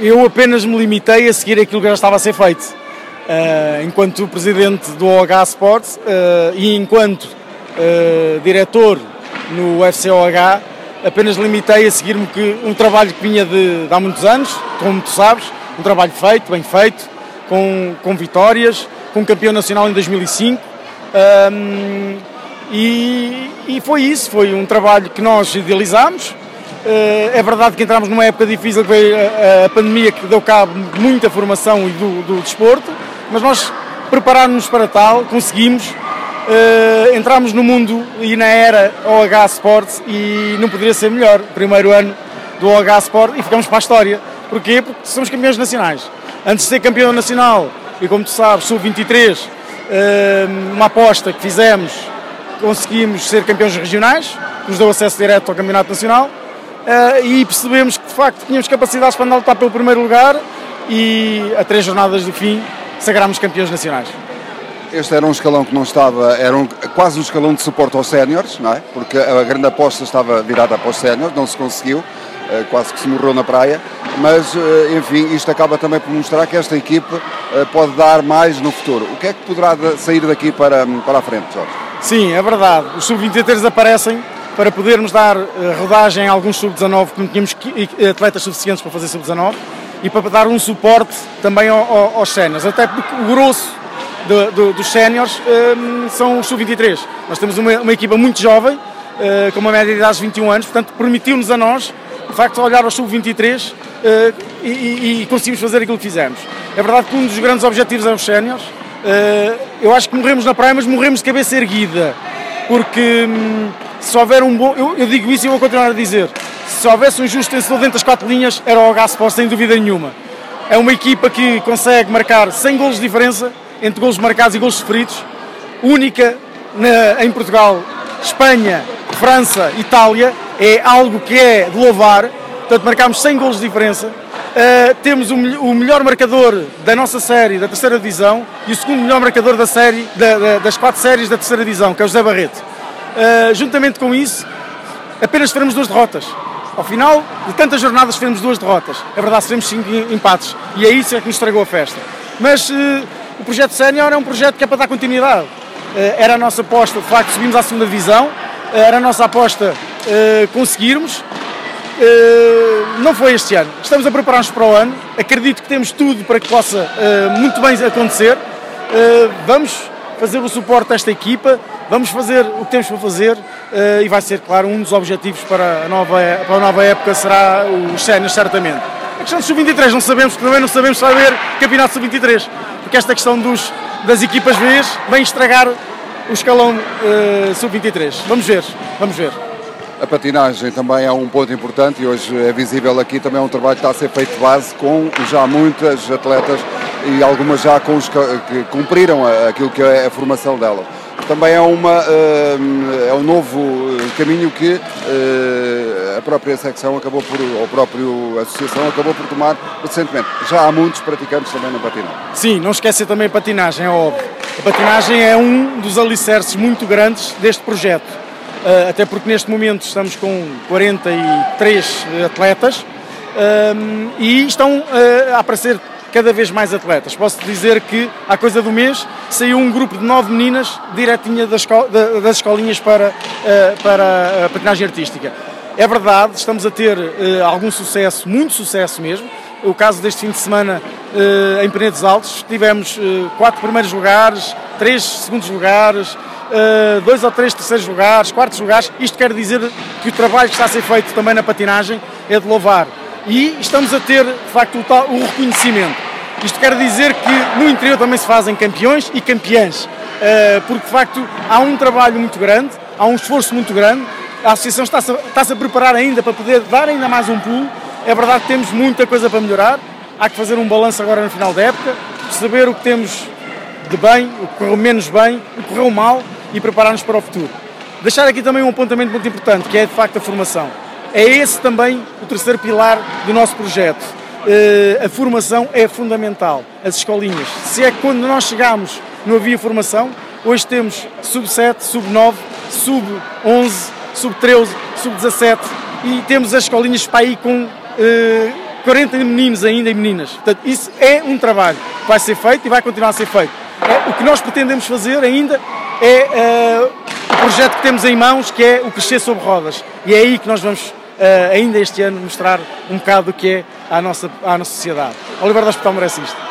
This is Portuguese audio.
eu apenas me limitei a seguir aquilo que já estava a ser feito. Uh, enquanto presidente do OH Sports uh, e enquanto uh, diretor no FCOH, apenas limitei a seguir-me um trabalho que vinha de, de, há muitos anos, como tu sabes, um trabalho feito, bem feito, com, com vitórias, com campeão nacional em 2005. Um, e, e, foi isso, foi um trabalho que nós idealizámos. Uh, é verdade que entramos numa época difícil, que veio a, pandemia que deu cabo de muita formação e do, do desporto, mas nós preparámos-nos para tal, conseguimos, uh, entramos no mundo e na era OH Sports e não poderia ser melhor. Primeiro ano do OH Sport e ficamos para a história. Porquê? Porque somos campeões nacionais. Antes de ser campeão nacional, e como tu sabes, sub-23, uh, uma aposta que fizemos, conseguimos ser campeões regionais, nos deu acesso direto ao Campeonato Nacional. Uh, e percebemos que de facto tínhamos capacidades para lutar pelo primeiro lugar e a três jornadas do fim sagrámos campeões nacionais. Este era um escalão que não estava, era um, quase um escalão de suporte aos séniores, não é? Porque a grande aposta estava virada para os séniores, não se conseguiu, eh, quase que se morreu na praia, mas eh, enfim, isto acaba também por mostrar que esta equipe pode dar mais no futuro. O que é que poderá sair daqui para, para a frente, Jorge? Sim, é verdade. Os sub-23 aparecem para podermos dar rodagem a alguns sub-19, que não tínhamos atletas suficientes para fazer sub-19, e para dar um suporte também aos séniores, até porque o grosso do, do, dos séniores um, são os sub-23. Nós temos uma, uma, equipa muito jovem, uh, com uma média de idade de 21 anos, portanto permitiu-nos a nós, de facto, olhar aos sub-23 uh, e, e, e, conseguimos fazer aquilo que fizemos. É verdade que um dos grandes objetivos é os séniores. Uh, eu acho que morremos na praia, mas morremos de cabeça erguida, porque um, se houver um bom. Eu, eu, digo isso e vou continuar a dizer. Se houvesse um justo vencedor dentro das quatro linhas, era o Gasport, sem dúvida nenhuma. É uma equipa que consegue marcar 100 golos de diferença entre golos marcados e golos sofridos, única na, em Portugal, Espanha, França, Itália, é algo que é de louvar. Portanto, marcámos 100 golos de diferença. Uh, temos o, o, melhor marcador da nossa série, da terceira divisão, e o segundo melhor marcador da série, da, da, das quatro séries da terceira divisão, que é o José Barreto. Uh, juntamente com isso, apenas sofremos duas derrotas. Ao final de tantas jornadas sofremos duas derrotas. É verdade, sofremos cinco empates. E é isso é que nos estragou a festa. Mas uh, o projeto Sénior é um projeto que é para dar continuidade. era a nossa aposta, de facto, subimos à segunda divisão. era a nossa aposta conseguirmos. não foi este ano. Estamos a preparar-nos para o ano. Acredito que temos tudo para que possa muito bem acontecer. vamos fazer o suporte desta equipa, vamos fazer o que temos para fazer e vai ser, claro, um dos objetivos para a nova, para a nova época será os sénios, certamente. A questão do sub-23 não sabemos, também não sabemos se vai haver campeonato sub-23, porque esta questão dos, das equipas B vem estragar o escalão uh, sub-23. Vamos ver, vamos ver. A patinagem também é um ponto importante e hoje é visível aqui também é um trabalho que está a ser feito de base com já muitas atletas e algumas já cumpriram aquilo que é a formação delas. Também é, uma, eh, é um novo caminho que eh, a própria secção acabou por, ou a própria associação acabou por tomar recentemente. Já há muitos praticantes também na patinagem. Sim, não esquecer também a patinagem, é óbvio. A patinagem é um dos alicerces muito grandes deste projeto. Eh, até porque neste momento estamos com 43 atletas e estão a aparecer cada vez mais atletas. Posso dizer que, há coisa do mês, saiu um grupo de nove meninas diretinha das, das escolinhas para, eh, para a patinagem artística. É verdade, estamos a ter eh, algum sucesso, muito sucesso mesmo. O caso deste fim de semana eh, em Penedos Altos, tivemos quatro primeiros lugares, três segundos lugares, dois ou três terceiros lugares, quartos lugares. Isto quer dizer que o trabalho que está a ser feito também na patinagem é de louvar. E estamos a ter, de facto, o reconhecimento. Isto quer dizer que no interior também se fazem campeões e campeãs, eh, porque de facto há um trabalho muito grande, há um esforço muito grande, a associação está-se está a preparar ainda para poder dar ainda mais um pulo. É verdade que temos muita coisa para melhorar, há que fazer um balanço agora no final da época, perceber o que temos de bem, o que correu menos bem, o que correu mal e preparar-nos para o futuro. Deixar aqui também um apontamento muito importante, que é de facto a formação. É esse também o terceiro pilar do nosso projeto eh, a formação é fundamental, as escolinhas. Se é que quando nós chegámos não havia formação, hoje temos sub-7, sub-9, sub-11, sub-13, sub-17 e temos as escolinhas para aí com eh, 40 meninos ainda e meninas. Portanto, isso é um trabalho que vai ser feito e vai continuar a ser feito. É, o que nós pretendemos fazer ainda é eh, o projeto que temos em mãos, que é o Crescer Sobre Rodas. E é aí que nós vamos ainda este ano mostrar um bocado do que é à nossa, à nossa sociedade. A Liberdade do Hospital merece isto.